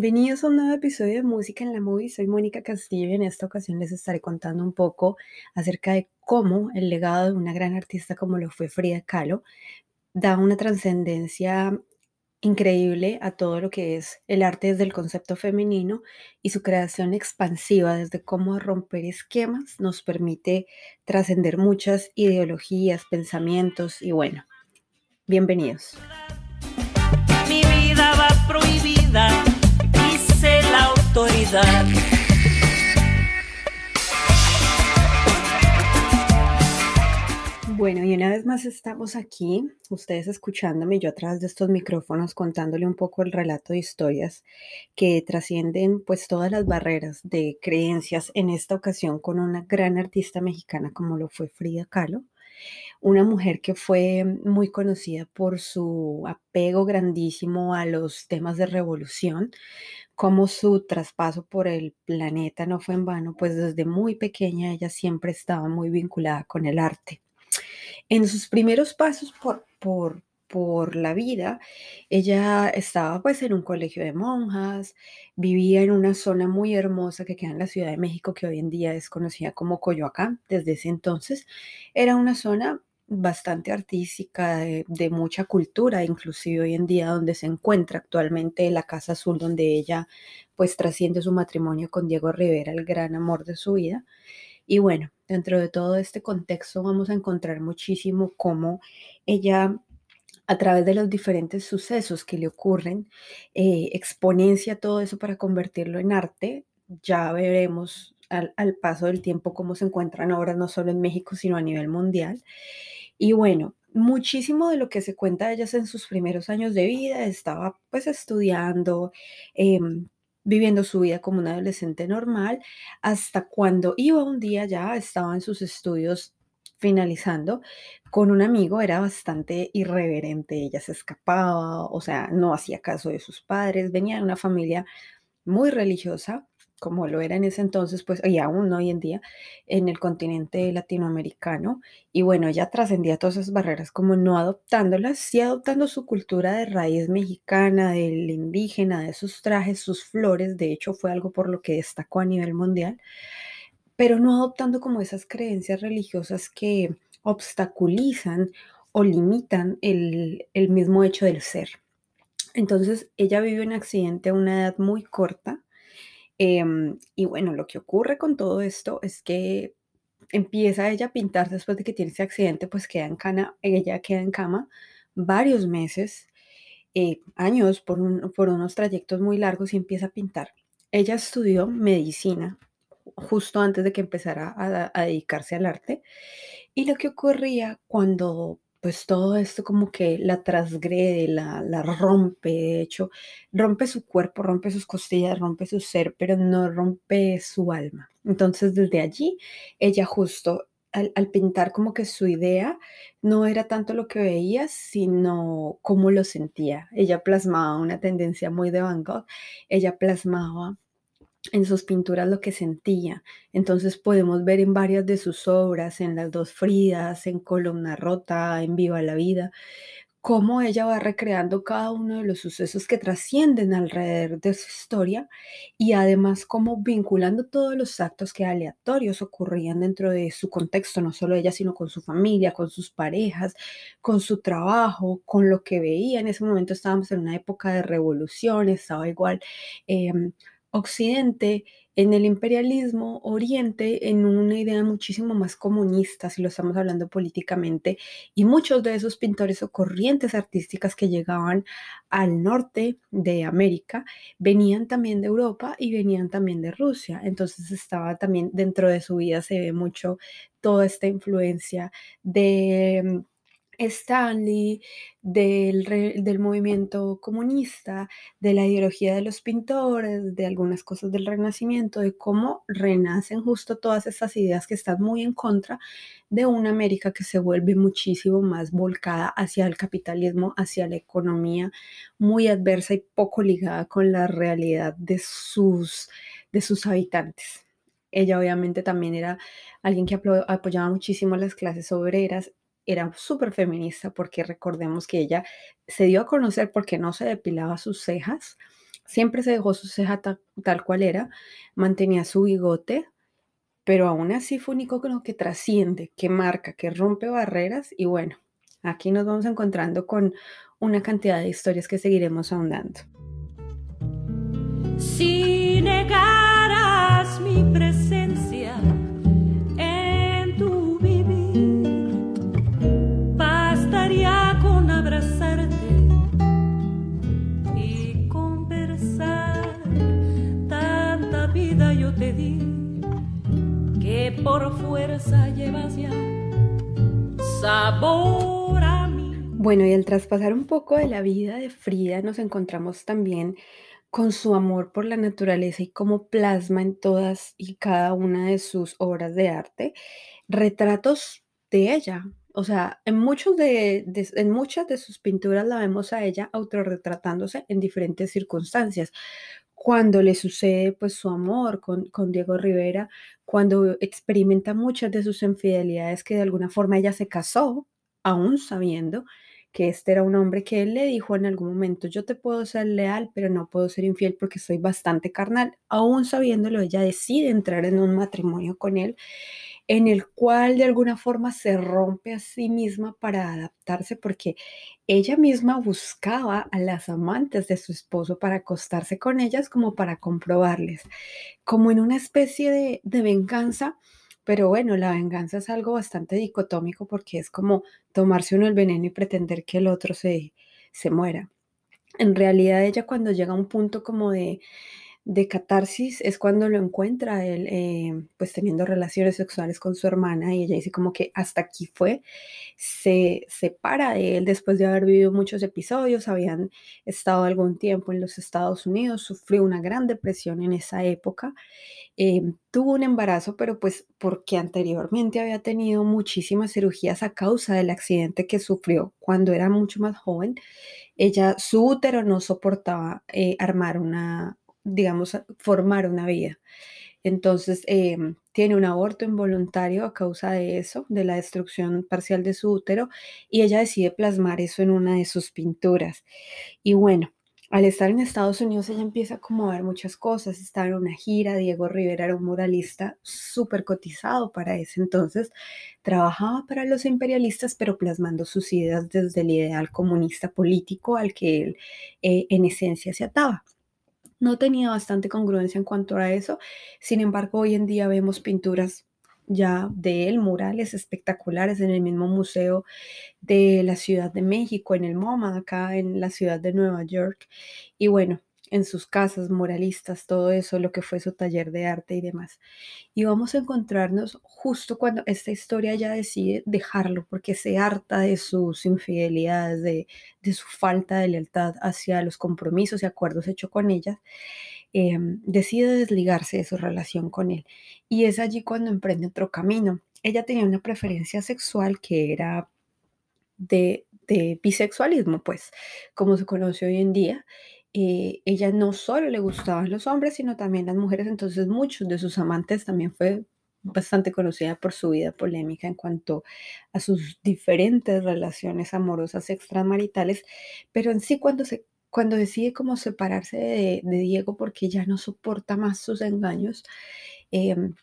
Bienvenidos a un nuevo episodio de Música en la Movie. Soy Mónica Castillo y en esta ocasión les estaré contando un poco acerca de cómo el legado de una gran artista como lo fue Frida Kahlo da una trascendencia increíble a todo lo que es el arte desde el concepto femenino y su creación expansiva desde cómo romper esquemas nos permite trascender muchas ideologías, pensamientos y bueno, bienvenidos. Mi vida va prohibida, Bueno, y una vez más estamos aquí, ustedes escuchándome, yo a través de estos micrófonos contándole un poco el relato de historias que trascienden pues todas las barreras de creencias, en esta ocasión con una gran artista mexicana como lo fue Frida Kahlo, una mujer que fue muy conocida por su apego grandísimo a los temas de revolución, como su traspaso por el planeta no fue en vano, pues desde muy pequeña ella siempre estaba muy vinculada con el arte. En sus primeros pasos por, por, por la vida, ella estaba pues en un colegio de monjas, vivía en una zona muy hermosa que queda en la Ciudad de México, que hoy en día es conocida como Coyoacán, desde ese entonces. Era una zona bastante artística, de, mucha cultura, inclusive hoy en día donde se encuentra actualmente la Casa Azul, donde ella pues trasciende su matrimonio con Diego Rivera, el gran amor de su vida. Y bueno, dentro de todo este contexto vamos a encontrar muchísimo cómo ella a través de los diferentes sucesos que le ocurren, eh, exponencia todo eso para convertirlo en arte. Ya veremos al, al, paso del tiempo cómo se encuentran ahora no solo en México, sino a nivel mundial. Y bueno, muchísimo de lo que se cuenta de ellas en sus primeros años de vida, estaba pues estudiando, eh, viviendo su vida como una adolescente normal, hasta cuando iba un día ya, estaba en sus estudios finalizando, con un amigo era bastante irreverente, ella se escapaba, o sea, no hacía caso de sus padres, venía de una familia muy religiosa, como lo era en ese entonces, pues, y aún hoy en día, en el continente latinoamericano. Y bueno, ella trascendía todas esas barreras, como no adoptándolas, sí adoptando su cultura de raíz mexicana, del indígena, de sus trajes, sus flores. De hecho, fue algo por lo que destacó a nivel mundial, pero no adoptando como esas creencias religiosas que obstaculizan o limitan el, el mismo hecho del ser. Entonces, ella vivió un accidente a una edad muy corta eh, y bueno, lo que ocurre con todo esto es que empieza ella a pintar después de que tiene ese accidente, pues queda en ella queda en cama varios meses, eh, años, por unos trayectos muy largos y empieza a pintar. Ella estudió medicina justo antes de que empezara a, a dedicarse al arte. Y lo que ocurría cuando pues todo esto como que la transgrede, la, rompe, de hecho, rompe su cuerpo, rompe sus costillas, rompe su ser, pero no rompe su alma. Entonces desde allí, ella justo al, al, pintar como que su idea no era tanto lo que veía, sino cómo lo sentía. Ella plasmaba una tendencia muy de Van Gogh, ella plasmaba en sus pinturas lo que sentía. Entonces podemos ver en varias de sus obras, en Las dos Fridas, en Columna Rota, en Viva la Vida, cómo ella va recreando cada uno de los sucesos que trascienden alrededor de su historia y además cómo vinculando todos los actos que aleatorios ocurrían dentro de su contexto, no solo ella, sino con su familia, con sus parejas, con su trabajo, con lo que veía. En ese momento estábamos en una época de revolución, estaba igual. Eh, Occidente en el imperialismo, Oriente en una idea muchísimo más comunista, si lo estamos hablando políticamente, y muchos de esos pintores o corrientes artísticas que llegaban al norte de América venían también de Europa y venían también de Rusia. Entonces estaba también dentro de su vida se ve mucho toda esta influencia de Stanley, del, del, movimiento comunista, de la ideología de los pintores, de algunas cosas del renacimiento, de cómo renacen justo todas esas ideas que están muy en contra de una América que se vuelve muchísimo más volcada hacia el capitalismo, hacia la economía, muy adversa y poco ligada con la realidad de sus, de sus habitantes. Ella obviamente también era alguien que apoyaba muchísimo las clases obreras era súper feminista porque recordemos que ella se dio a conocer porque no se depilaba sus cejas, Siempre se dejó su ceja tal cual era, mantenía su bigote, pero aún así fue un icono que trasciende, que marca, que rompe barreras y bueno, aquí nos vamos encontrando con una cantidad de historias que seguiremos ahondando. Si que por fuerza llevas ya sabor a. Bueno, y al traspasar un poco de la vida de Frida, nos encontramos también con su amor por la naturaleza y cómo plasma en todas y cada una de sus obras de arte retratos de ella. O sea, en, muchos de, en muchas de sus pinturas la vemos a ella autorretratándose en diferentes circunstancias. Cuando le sucede pues su amor con, con Diego Rivera, cuando experimenta muchas de sus infidelidades que de alguna forma ella se casó, aún sabiendo que este era un hombre que él le dijo en algún momento, yo te puedo ser leal, pero no puedo ser infiel porque soy bastante carnal. Aún sabiéndolo, ella decide entrar en un matrimonio con él en el cual de alguna forma se rompe a sí misma para adaptarse porque ella misma buscaba a las amantes de su esposo para acostarse con ellas como para comprobarles, como en una especie de, venganza pero bueno, la venganza es algo bastante dicotómico porque es como tomarse uno el veneno y pretender que el otro se, se muera. En realidad ella cuando llega a un punto como de, de catarsis es cuando lo encuentra él eh, pues teniendo relaciones sexuales con su hermana y ella dice como que hasta aquí fue, se separa de él después de haber vivido muchos episodios, habían estado algún tiempo en los Estados Unidos, sufrió una gran depresión en esa época, eh, tuvo un embarazo pero pues porque anteriormente había tenido muchísimas cirugías a causa del accidente que sufrió cuando era mucho más joven, ella, su útero no soportaba eh, armar una, digamos, formar una vida. Entonces, em, tiene un aborto involuntario a causa de eso, de la destrucción parcial de su útero, y ella decide plasmar eso en una de sus pinturas. Y bueno, al estar en Estados Unidos, ella empieza como a ver muchas cosas. Estaba en una gira, Diego Rivera era un muralista súper cotizado para ese entonces. Trabajaba para los imperialistas, pero plasmando sus ideas desde el ideal comunista político al que él eh, en esencia se ataba no tenía bastante congruencia en cuanto a eso. Sin embargo, hoy en día vemos pinturas ya de él, murales espectaculares en el mismo museo de la Ciudad de México, en el MoMA, acá en la ciudad de Nueva York. Y bueno, en sus casas, muralistas, todo eso, lo que fue su taller de arte y demás. Y vamos a encontrarnos justo cuando esta historia ya decide dejarlo, porque se harta de sus infidelidades, de, su falta de lealtad hacia los compromisos y acuerdos hechos con ella, em, decide desligarse de su relación con él. Y es allí cuando emprende otro camino. Ella tenía una preferencia sexual que era de, de bisexualismo, pues, como se conoce hoy en día eh, ella no solo le gustaban los hombres, sino también las mujeres, entonces muchos de sus amantes también fue bastante conocida por su vida polémica en cuanto a sus diferentes relaciones amorosas extramaritales, pero en sí cuando se cuando decide como separarse de, Diego porque ya no soporta más sus engaños, em,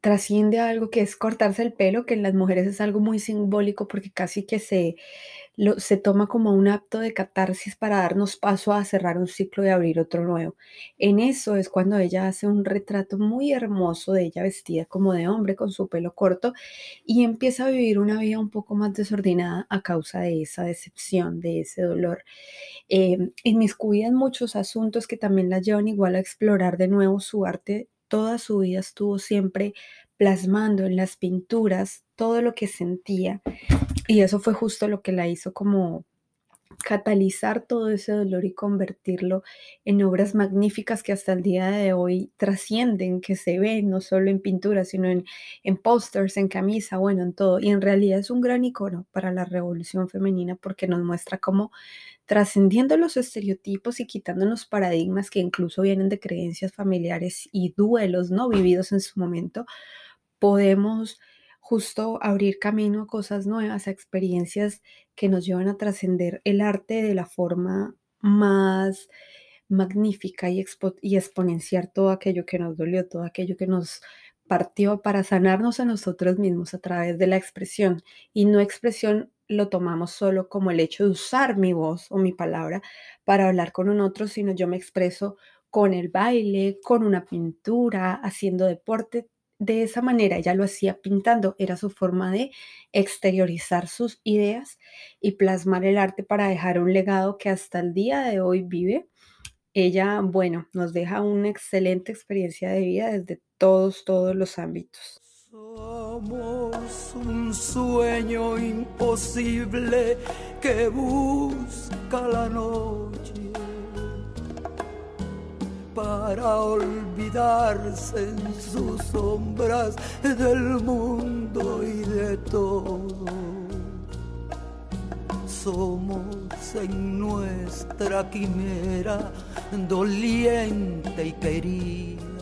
trasciende a algo que es cortarse el pelo, que en las mujeres es algo muy simbólico porque casi que se, se toma como un acto de catarsis para darnos paso a cerrar un ciclo y abrir otro nuevo. En eso es cuando ella hace un retrato muy hermoso de ella vestida como de hombre con su pelo corto y empieza a vivir una vida un poco más desordenada a causa de esa decepción, de ese dolor. Eh, inmiscuida en muchos asuntos que también la llevan igual a explorar de nuevo su arte. Toda su vida estuvo siempre plasmando en las pinturas todo lo que sentía y eso fue justo lo que la hizo como catalizar todo ese dolor y convertirlo en obras magníficas que hasta el día de hoy trascienden, que se ven no solo en pintura, sino en, en pósters, en camisa, bueno, en todo. Y en realidad es un gran icono para la revolución femenina porque nos muestra cómo trascendiendo los estereotipos y quitándonos paradigmas que incluso vienen de creencias familiares y duelos no vividos en su momento, podemos justo abrir camino a cosas nuevas, a experiencias que nos llevan a trascender el arte de la forma más magnífica y, y exponenciar todo aquello que nos dolió, todo aquello que nos partió para sanarnos a nosotros mismos a través de la expresión. Y no expresión lo tomamos solo como el hecho de usar mi voz o mi palabra para hablar con un otro, sino yo me expreso con el baile, con una pintura, haciendo deporte. De esa manera ella lo hacía pintando, era su forma de exteriorizar sus ideas y plasmar el arte para dejar un legado que hasta el día de hoy vive. Ella, bueno, nos deja una excelente experiencia de vida desde todos, todos los ámbitos. Somos un sueño imposible que busca la noche para olvidarse en sus sombras del mundo y de todo. Somos en nuestra quimera doliente y querida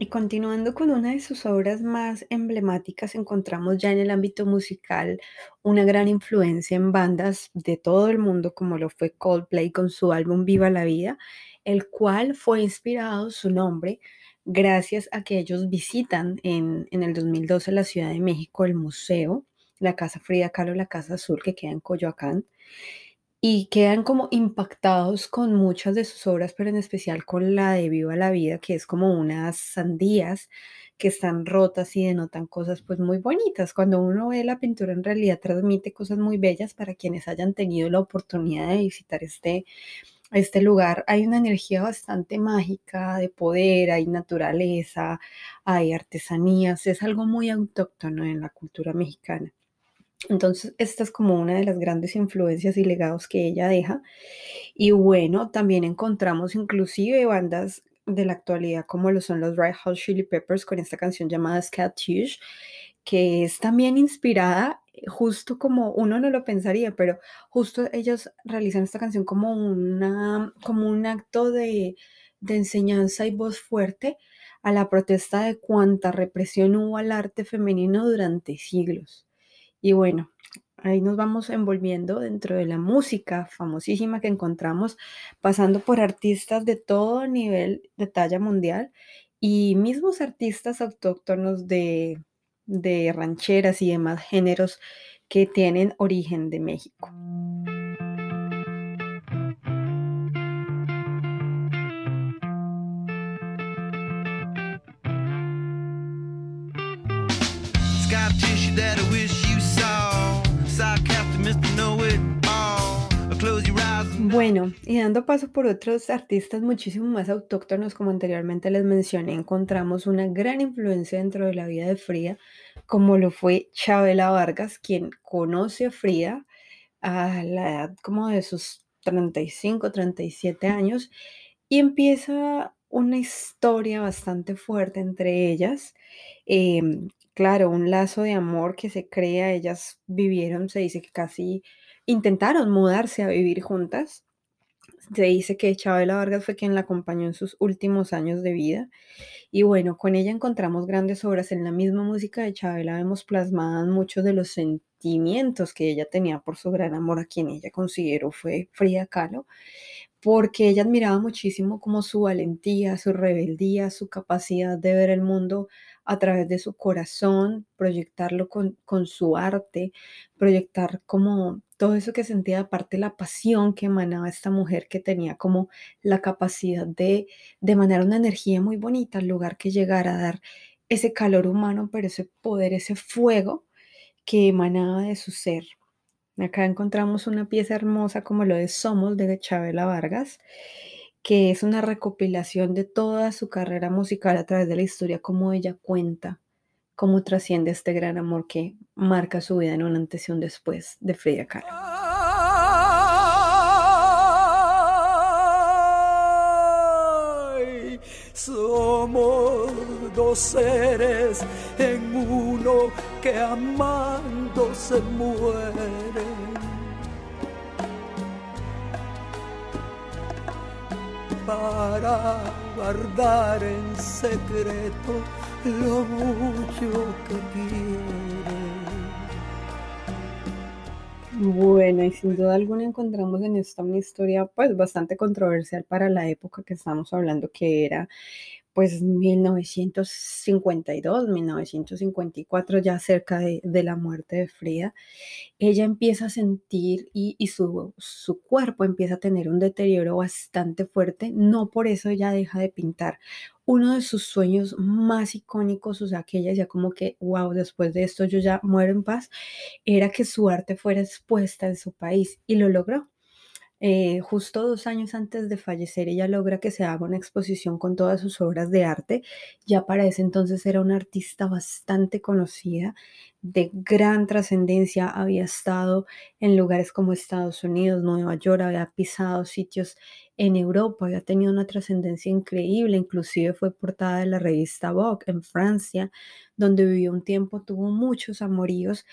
y continuando con una de sus obras más emblemáticas, encontramos ya en el ámbito musical una gran influencia en bandas de todo el mundo, como lo fue Coldplay con su álbum Viva la Vida, el cual fue inspirado su nombre gracias a que ellos visitan en, en el 2012 la Ciudad de México el museo, la Casa Frida Kahlo, la Casa Azul que queda en Coyoacán y quedan como impactados con muchas de sus obras, pero en especial con la de Viva la Vida, que es como unas sandías que están rotas y denotan cosas pues muy bonitas. Cuando uno ve la pintura en realidad transmite cosas muy bellas para quienes hayan tenido la oportunidad de visitar este, este lugar. Hay una energía bastante mágica de poder, hay naturaleza, hay artesanías, es algo muy autóctono en la cultura mexicana. Entonces, esta es como una de las grandes influencias y legados que ella deja. Y bueno, también encontramos inclusive bandas de la actualidad como lo son los Red Hot Chili Peppers con esta canción llamada Scatouche, que es también inspirada justo como uno no lo pensaría, pero justo ellos realizan esta canción como, una, como un acto de, de enseñanza y voz fuerte a la protesta de cuánta represión hubo al arte femenino durante siglos. Y bueno, ahí nos vamos envolviendo dentro de la música famosísima que encontramos, pasando por artistas de todo nivel de talla mundial y mismos artistas autóctonos de, de rancheras y demás géneros que tienen origen de México. Bueno, y dando paso por otros artistas muchísimo más autóctonos, como anteriormente les mencioné, encontramos una gran influencia dentro de la vida de Frida, como lo fue Chabela Vargas, quien conoce a Frida a la edad como de sus 35, 37 años, y empieza una historia bastante fuerte entre ellas. Em, claro, un lazo de amor que se crea, ellas vivieron, se dice que casi intentaron mudarse a vivir juntas. Se dice que Chabela Vargas fue quien la acompañó en sus últimos años de vida. Y bueno, con ella encontramos grandes obras. En la misma música de Chabela vemos plasmadas muchos de los sentimientos que ella tenía por su gran amor a quien ella consideró fue Frida Kahlo, porque ella admiraba muchísimo como su valentía, su rebeldía, su capacidad de ver el mundo a través de su corazón, proyectarlo con, con su arte, proyectar como todo eso que sentía, aparte la pasión que emanaba esta mujer que tenía como la capacidad de, de emanar una energía muy bonita al lugar que llegara a dar ese calor humano, pero ese poder, ese fuego que emanaba de su ser. Acá encontramos una pieza hermosa como lo de Somos de Chabela Vargas, que es una recopilación de toda su carrera musical a través de la historia, como ella cuenta cómo trasciende este gran amor que marca su vida en un antes y un después de Frida Kahlo. somos dos seres en uno que amando se mueren. Para guardar en secreto lo mucho que quiere. Bueno, y sin duda alguna encontramos en esta una historia pues bastante controversial para la época que estamos hablando, que era pues 1952, 1954, ya cerca de, la muerte de Frida, ella empieza a sentir y, su, cuerpo empieza a tener un deterioro bastante fuerte, no por eso ella deja de pintar. Uno de sus sueños más icónicos, o sea, que ella decía como que, wow, después de esto yo ya muero en paz, era que su arte fuera expuesta en su país y lo logró. Eh, justo dos años antes de fallecer, ella logra que se haga una exposición con todas sus obras de arte. Ya para ese entonces era una artista bastante conocida, de gran trascendencia. Había estado en lugares como Estados Unidos, Nueva York, había pisado sitios en Europa, había tenido una trascendencia increíble. Inclusive fue portada de la revista Vogue en Francia, donde vivió un tiempo, tuvo muchos amoríos,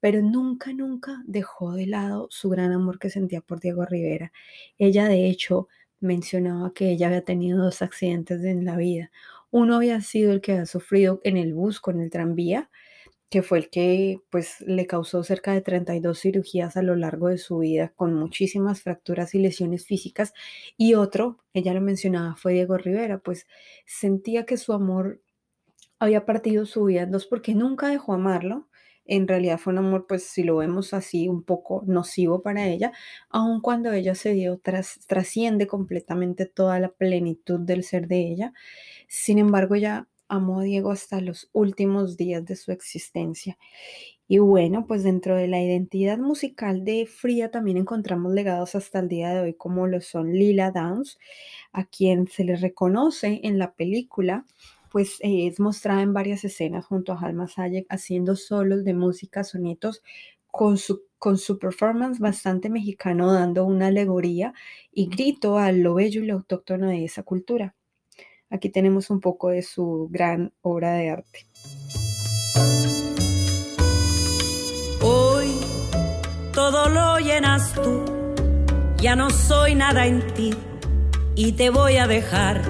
pero nunca, nunca dejó de lado su gran amor que sentía por Diego Rivera. Ella, de hecho, mencionaba que ella había tenido dos accidentes en la vida. Uno había sido el que había sufrido en el bus con el tranvía, que fue el que pues le causó cerca de 32 cirugías a lo largo de su vida, con muchísimas fracturas y lesiones físicas. Y otro, ella lo mencionaba, fue Diego Rivera, pues sentía que su amor había partido su vida en dos porque nunca dejó amarlo. En realidad fue un amor, pues si lo vemos así, un poco nocivo para ella, aun cuando ella se dio, tras, trasciende completamente toda la plenitud del ser de ella. Sin embargo, ella amó a Diego hasta los últimos días de su existencia. Y bueno, pues dentro de la identidad musical de Frida también encontramos legados hasta el día de hoy como lo son Lila Downs, a quien se le reconoce en la película pues eh, es mostrada en varias escenas junto a Halma Sayek haciendo solos de música, sonitos, con su, con su performance bastante mexicano, dando una alegoría y grito a lo bello y lo autóctono de esa cultura. Aquí tenemos un poco de su gran obra de arte. Hoy todo lo llenas tú, ya no soy nada en ti y te voy a dejar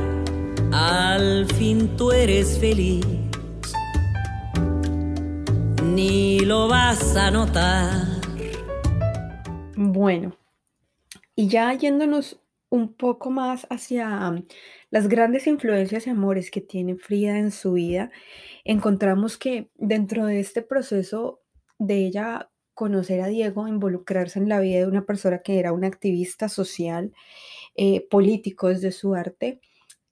al fin tú eres feliz, ni lo vas a notar. Bueno, y ya yéndonos un poco más hacia las grandes influencias y amores que tiene Frida en su vida, encontramos que dentro de este proceso de ella conocer a Diego, involucrarse en la vida de una persona que era una activista social, eh, político desde su arte,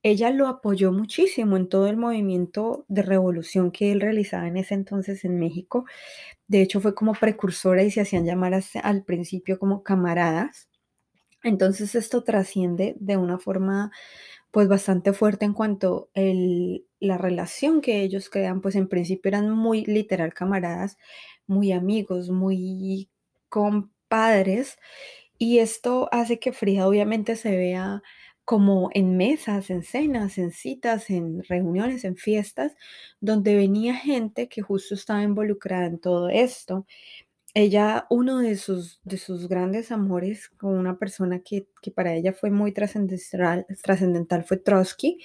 ella lo apoyó muchísimo en todo el movimiento de revolución que él realizaba en ese entonces en México. De hecho, fue como precursora y se hacían llamar al principio como camaradas. Entonces esto trasciende de una forma pues bastante fuerte en cuanto a la relación que ellos crean, pues en principio eran muy literal camaradas, muy amigos, muy compadres, y esto hace que Frida obviamente se vea como en mesas, en cenas, en citas, en reuniones, en fiestas, donde venía gente que justo estaba involucrada en todo esto. Ella, uno de sus, de sus grandes amores con una persona que, que para ella fue muy trascendental, trascendental fue Trotsky,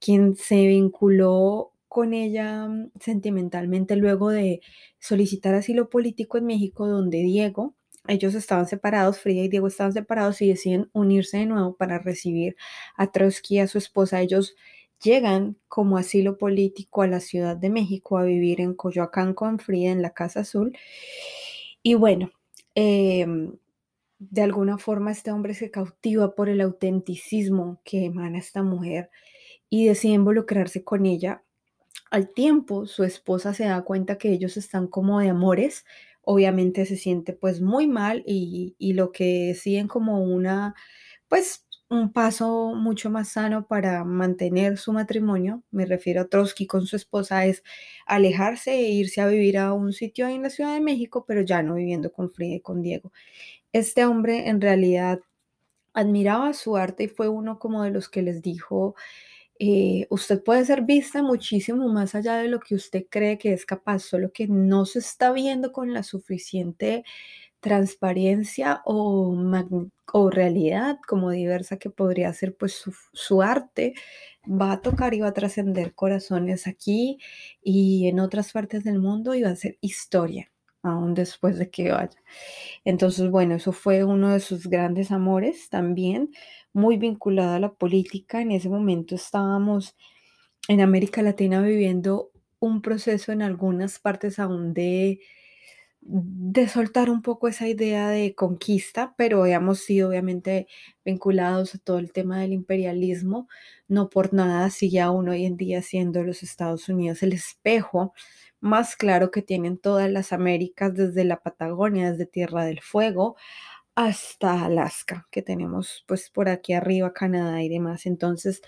quien se vinculó con ella mm, sentimentalmente luego de solicitar asilo político en México, donde Diego ellos estaban separados, Frida y Diego estaban separados y deciden unirse de nuevo para recibir a Trotsky y a su esposa. Ellos llegan como asilo político a la Ciudad de México a vivir en Coyoacán con Frida en la Casa Azul. Y bueno, em, de alguna forma este hombre se cautiva por el autenticismo que emana esta mujer y decide involucrarse con ella. Al tiempo, su esposa se da cuenta que ellos están como de amores, obviamente se siente pues muy mal y, lo que deciden como una, pues un paso mucho más sano para mantener su matrimonio, me refiero a Trotsky con su esposa, es alejarse e irse a vivir a un sitio en la Ciudad de México, pero ya no viviendo con Frida y con Diego. Este hombre en realidad admiraba su arte y fue uno como de los que les dijo, eh, usted puede ser vista muchísimo más allá de lo que usted cree que es capaz, solo que no se está viendo con la suficiente transparencia o, o realidad como diversa que podría ser pues su, su arte va a tocar y va a trascender corazones aquí y en otras partes del mundo y va a ser historia. aún después de que vaya. Entonces, bueno, eso fue uno de sus grandes amores también, muy vinculado a la política. En ese momento estábamos en América Latina viviendo un proceso en algunas partes aún de de soltar un poco esa idea de conquista, pero hemos sido obviamente vinculados a todo el tema del imperialismo. No por nada sigue aún hoy en día siendo los Estados Unidos el espejo más claro que tienen todas las Américas, desde la Patagonia, desde Tierra del Fuego hasta Alaska, que tenemos pues por aquí arriba Canadá y demás. Entonces,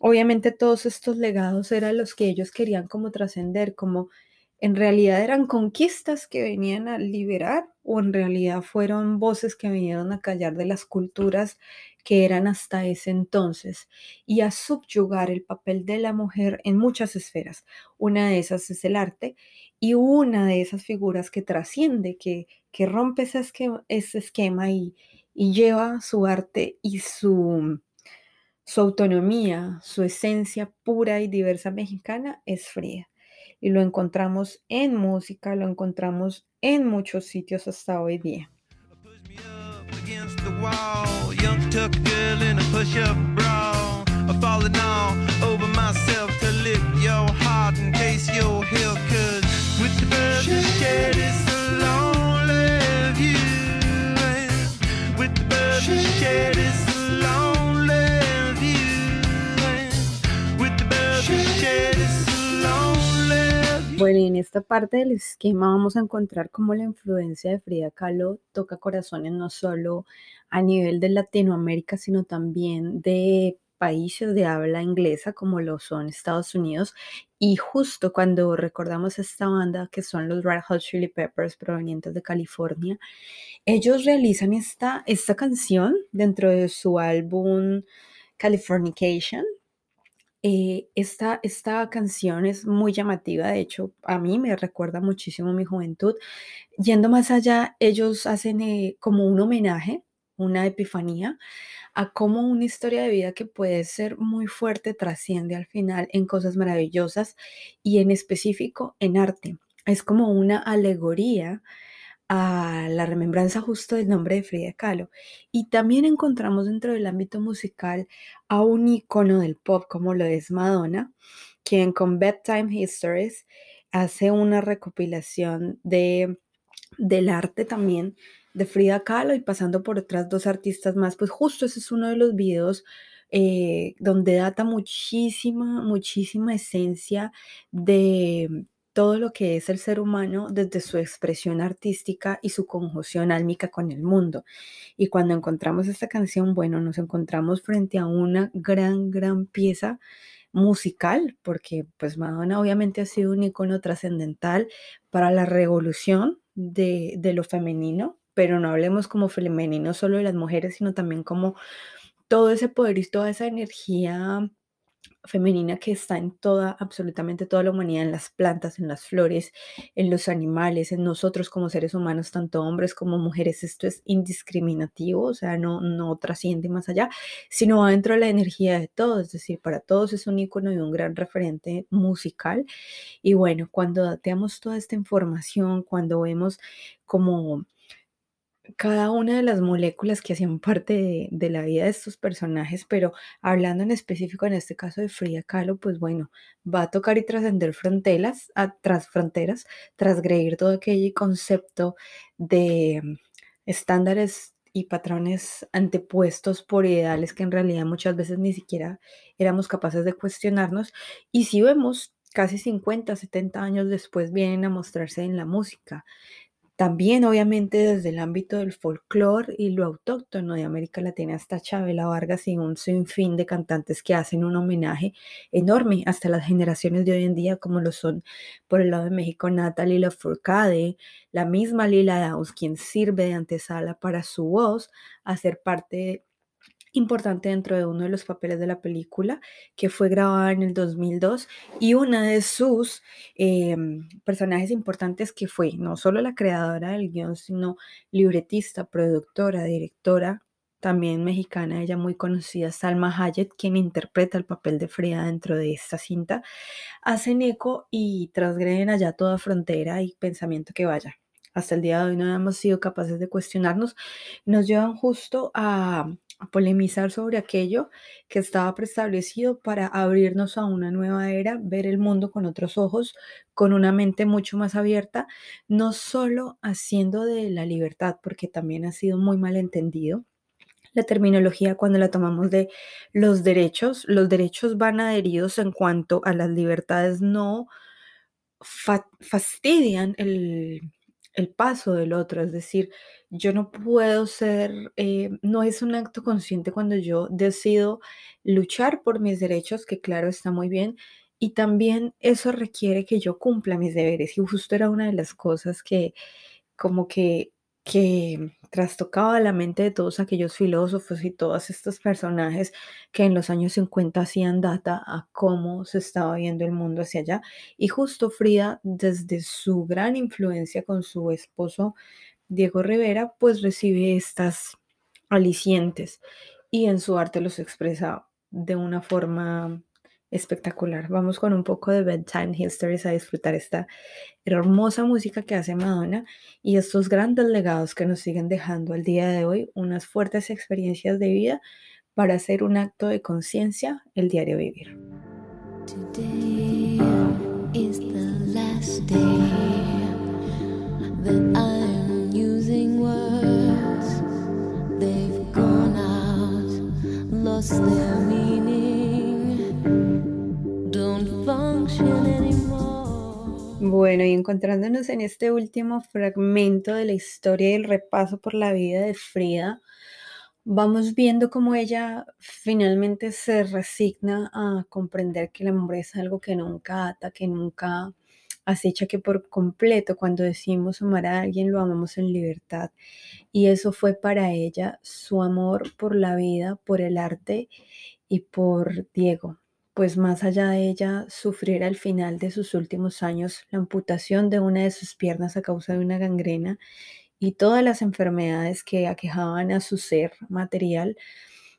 obviamente todos estos legados eran los que ellos querían como trascender, como en realidad eran conquistas que venían a liberar o en realidad fueron voces que vinieron a callar de las culturas que eran hasta ese entonces y a subyugar el papel de la mujer en muchas esferas. Una de esas es el arte y una de esas figuras que trasciende, que, que rompe ese esquema, ese esquema y, y lleva su arte y su, su autonomía, su esencia pura y diversa mexicana es Frida y lo encontramos en música, lo encontramos en muchos sitios hasta hoy día. En esta parte del esquema vamos a encontrar cómo la influencia de Frida Kahlo toca corazones no solo a nivel de Latinoamérica, sino también de países de habla inglesa como lo son Estados Unidos. Y justo cuando recordamos esta banda que son los Red Hot Chili Peppers provenientes de California, ellos realizan esta, esta canción dentro de su álbum Californication, eh, esta, esta canción es muy llamativa, de hecho, a mí me recuerda muchísimo mi juventud. Yendo más allá, ellos hacen eh, como un homenaje, una epifanía, a cómo una historia de vida que puede ser muy fuerte trasciende al final en cosas maravillosas y en específico en arte. Es como una alegoría a la remembranza justo del nombre de Frida Kahlo. Y también encontramos dentro del ámbito musical a un icono del pop como lo es Madonna, quien con Bedtime Histories hace una recopilación de, del arte también de Frida Kahlo y pasando por otras dos artistas más, pues justo ese es uno de los videos eh, donde data muchísima, muchísima esencia de todo lo que es el ser humano desde su expresión artística y su conjunción álmica con el mundo. Y cuando encontramos esta canción, bueno, nos encontramos frente a una gran, gran pieza musical, porque pues Madonna obviamente ha sido un icono trascendental para la revolución de, de lo femenino, pero no hablemos como femenino solo de las mujeres, sino también como todo ese poder y toda esa energía femenina que está en toda, absolutamente toda la humanidad, en las plantas, en las flores, en los animales, en nosotros como seres humanos, tanto hombres como mujeres. Esto es indiscriminativo, o sea, no, no trasciende más allá, sino va dentro de la energía de todos, es decir, para todos es un icono y un gran referente musical. Y bueno, cuando dateamos toda esta información, cuando vemos como cada una de las moléculas que hacían parte de, la vida de estos personajes, pero hablando en específico en este caso de Frida Kahlo, pues bueno, va a tocar y trascender fronteras, a, tras fronteras, transgredir todo aquel concepto de mm, estándares y patrones antepuestos por ideales que en realidad muchas veces ni siquiera éramos capaces de cuestionarnos. Y si vemos, casi 50, 70 años después vienen a mostrarse en la música. También, obviamente, desde el ámbito del folclore y lo autóctono de América Latina hasta Chabela Vargas y un sinfín de cantantes que hacen un homenaje enorme hasta las generaciones de hoy en día, como lo son por el lado de México Natalie Lafourcade, la misma Lila Downs, quien sirve de antesala para su voz a ser parte importante dentro de uno de los papeles de la película, que fue grabada en el 2002, y una de sus em, personajes importantes que fue no solo la creadora del guion, sino libretista, productora, directora, también mexicana, ella muy conocida, Salma Hayek, quien interpreta el papel de Frida dentro de esta cinta, hacen eco y transgreden allá toda frontera y pensamiento que vaya hasta el día de hoy no hemos sido capaces de cuestionarnos, nos llevan justo a, polemizar sobre aquello que estaba preestablecido para abrirnos a una nueva era, ver el mundo con otros ojos, con una mente mucho más abierta, no solo haciendo de la libertad, porque también ha sido muy mal entendido, la terminología cuando la tomamos de los derechos. Los derechos van adheridos en cuanto a las libertades, no fastidian el, el paso del otro, es decir, yo no puedo ser, eh, no es un acto consciente cuando yo decido luchar por mis derechos, que claro está muy bien, y también eso requiere que yo cumpla mis deberes, y justo era una de las cosas que como que que trastocaba la mente de todos aquellos filósofos y todos estos personajes que en los años 50 hacían data a cómo se estaba viendo el mundo hacia allá. Y justo Frida, desde su gran influencia con su esposo Diego Rivera, pues recibe estas alicientes y en su arte los expresa de una forma espectacular. Vamos con un poco de Bedtime Histories a disfrutar esta hermosa música que hace Madonna y estos grandes legados que nos siguen dejando al día de hoy, unas fuertes experiencias de vida para hacer un acto de conciencia el diario vivir. Bueno, y encontrándonos en este último fragmento de la historia y el repaso por la vida de Frida, vamos viendo cómo ella finalmente se resigna a comprender que el amor es algo que nunca ata, que nunca acecha, que por completo cuando decimos amar a alguien lo amamos en libertad. Y eso fue para ella su amor por la vida, por el arte y por Diego pues más allá de ella sufrir al final de sus últimos años la amputación de una de sus piernas a causa de una gangrena y todas las enfermedades que aquejaban a su ser material,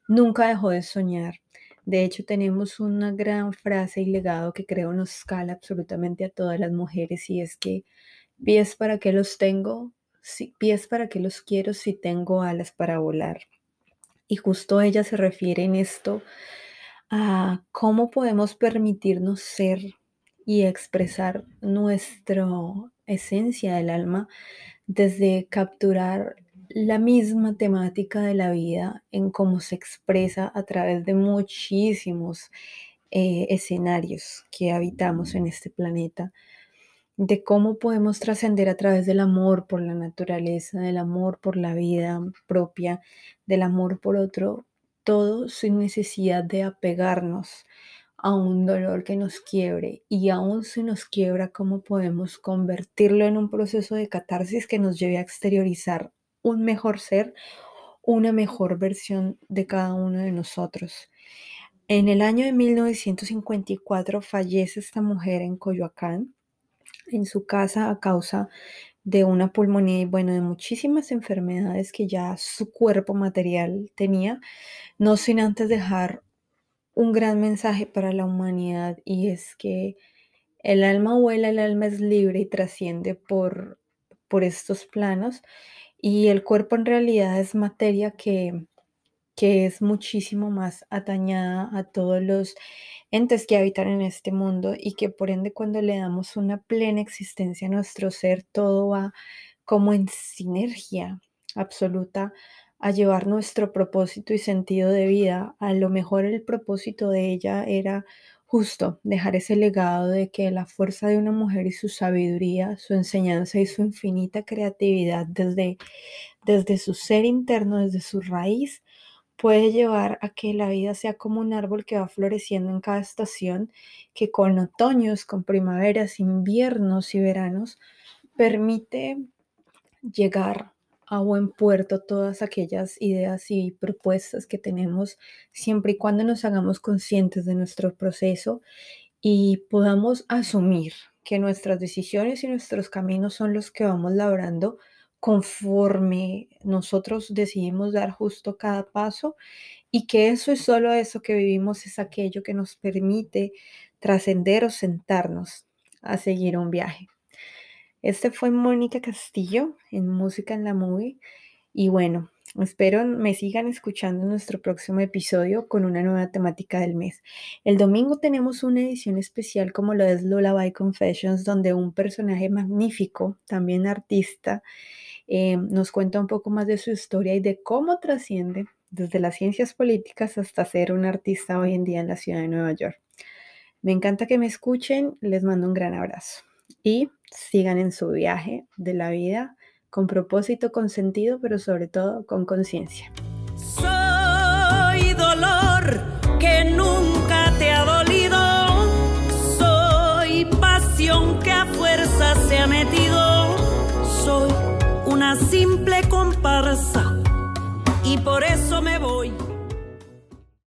nunca dejó de soñar. De hecho, tenemos una gran frase y legado que creo nos escala absolutamente a todas las mujeres y es que pies para qué los tengo, si, pies para qué los quiero si tengo alas para volar. Y justo ella se refiere en esto a cómo podemos permitirnos ser y expresar nuestra esencia del alma desde capturar la misma temática de la vida en cómo se expresa a través de muchísimos eh, escenarios que habitamos en este planeta, de cómo podemos trascender a través del amor por la naturaleza, del amor por la vida propia, del amor por otro, todo sin necesidad de apegarnos a un dolor que nos quiebre y aún si nos quiebra, cómo podemos convertirlo en un proceso de catarsis que nos lleve a exteriorizar un mejor ser, una mejor versión de cada uno de nosotros. En el año de 1954 fallece esta mujer en Coyoacán, en su casa a causa de una pulmonía y bueno, de muchísimas enfermedades que ya su cuerpo material tenía, no sin antes dejar un gran mensaje para la humanidad y es que el alma vuela, el alma es libre y trasciende por, por estos planos y el cuerpo en realidad es materia que, que es muchísimo más atañada a todos los entes que habitan en este mundo y que por ende cuando le damos una plena existencia a nuestro ser, todo va como en sinergia absoluta a llevar nuestro propósito y sentido de vida. A lo mejor el propósito de ella era justo dejar ese legado de que la fuerza de una mujer y su sabiduría, su enseñanza y su infinita creatividad desde, desde su ser interno, desde su raíz, puede llevar a que la vida sea como un árbol que va floreciendo en cada estación, que con otoños, con primaveras, inviernos y veranos, permite llegar a buen puerto todas aquellas ideas y propuestas que tenemos, siempre y cuando nos hagamos conscientes de nuestro proceso y podamos asumir que nuestras decisiones y nuestros caminos son los que vamos labrando conforme nosotros decidimos dar justo cada paso y que eso es solo eso que vivimos, es aquello que nos permite trascender o sentarnos a seguir un viaje. Este fue Mónica Castillo en Música en la Movie. Y bueno, espero me sigan escuchando en nuestro próximo episodio con una nueva temática del mes. El domingo tenemos una edición especial como lo es Lullaby Confessions, donde un personaje magnífico, también artista, eh, nos cuenta un poco más de su historia y de cómo trasciende desde las ciencias políticas hasta ser un artista hoy en día en la ciudad de Nueva York. Me encanta que me escuchen, les mando un gran abrazo y sigan en su viaje de la vida con propósito, con sentido, pero sobre todo con conciencia. Por eso me voy